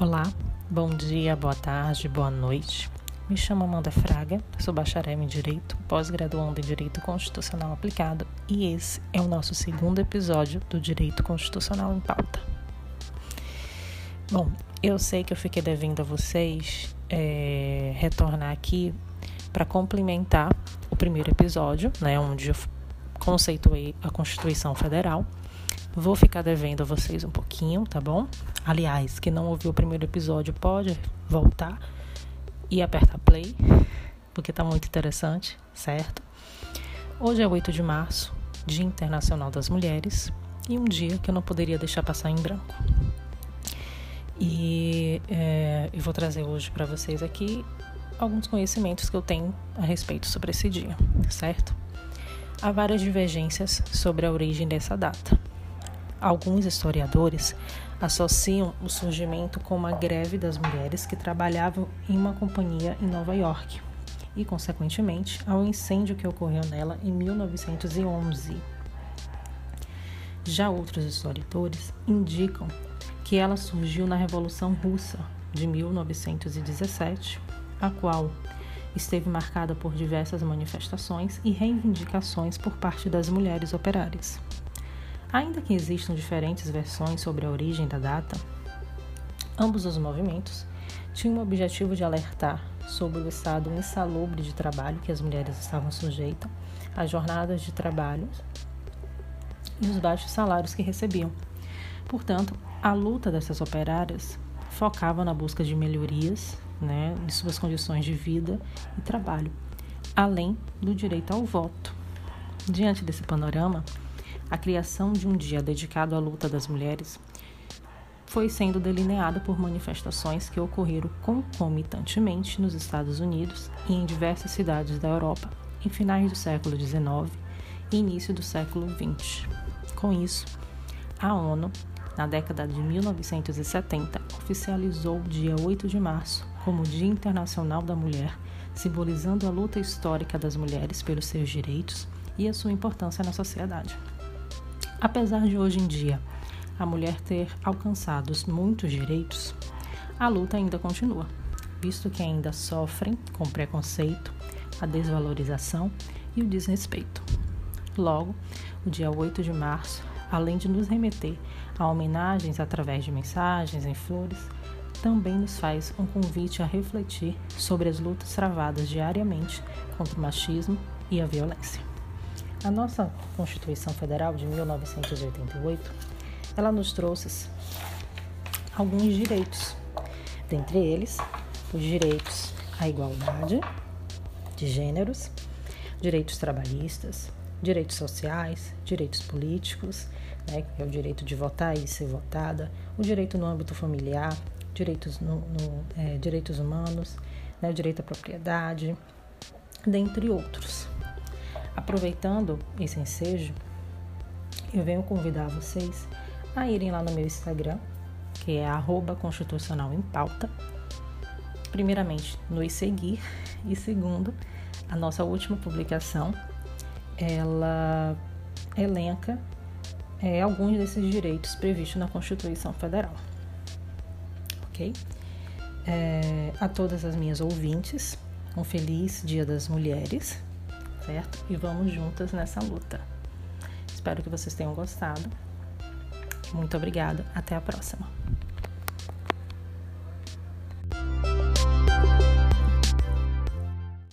Olá, bom dia, boa tarde, boa noite. Me chamo Amanda Fraga, sou bacharel em Direito, pós-graduando em Direito Constitucional Aplicado e esse é o nosso segundo episódio do Direito Constitucional em Pauta. Bom, eu sei que eu fiquei devendo a vocês é, retornar aqui para complementar o primeiro episódio, né, onde eu conceituei a Constituição Federal Vou ficar devendo a vocês um pouquinho, tá bom? Aliás, quem não ouviu o primeiro episódio pode voltar e apertar play, porque tá muito interessante, certo? Hoje é 8 de março, Dia Internacional das Mulheres, e um dia que eu não poderia deixar passar em branco. E é, eu vou trazer hoje para vocês aqui alguns conhecimentos que eu tenho a respeito sobre esse dia, certo? Há várias divergências sobre a origem dessa data. Alguns historiadores associam o surgimento com uma greve das mulheres que trabalhavam em uma companhia em Nova York e, consequentemente, ao incêndio que ocorreu nela em 1911. Já outros historiadores indicam que ela surgiu na Revolução Russa de 1917, a qual esteve marcada por diversas manifestações e reivindicações por parte das mulheres operárias. Ainda que existam diferentes versões sobre a origem da data, ambos os movimentos tinham o objetivo de alertar sobre o estado insalubre de trabalho que as mulheres estavam sujeitas, as jornadas de trabalho e os baixos salários que recebiam. Portanto, a luta dessas operárias focava na busca de melhorias né, de suas condições de vida e trabalho, além do direito ao voto. Diante desse panorama, a criação de um dia dedicado à luta das mulheres foi sendo delineada por manifestações que ocorreram concomitantemente nos Estados Unidos e em diversas cidades da Europa em finais do século XIX e início do século XX. Com isso, a ONU, na década de 1970, oficializou o dia 8 de março como Dia Internacional da Mulher, simbolizando a luta histórica das mulheres pelos seus direitos e a sua importância na sociedade. Apesar de hoje em dia a mulher ter alcançado muitos direitos, a luta ainda continua, visto que ainda sofrem com preconceito, a desvalorização e o desrespeito. Logo, o dia 8 de março, além de nos remeter a homenagens através de mensagens em flores, também nos faz um convite a refletir sobre as lutas travadas diariamente contra o machismo e a violência. A nossa Constituição Federal de 1988, ela nos trouxe alguns direitos, dentre eles os direitos à igualdade de gêneros, direitos trabalhistas, direitos sociais, direitos políticos, né, é o direito de votar e ser votada, o direito no âmbito familiar, direitos, no, no é, direitos humanos, né, o direito à propriedade, dentre outros. Aproveitando esse ensejo, eu venho convidar vocês a irem lá no meu Instagram, que é arroba constitucional em pauta. Primeiramente, nos seguir e segundo, a nossa última publicação, ela elenca é, alguns desses direitos previstos na Constituição Federal. Ok? É, a todas as minhas ouvintes, um feliz Dia das Mulheres certo? E vamos juntas nessa luta. Espero que vocês tenham gostado. Muito obrigada. Até a próxima.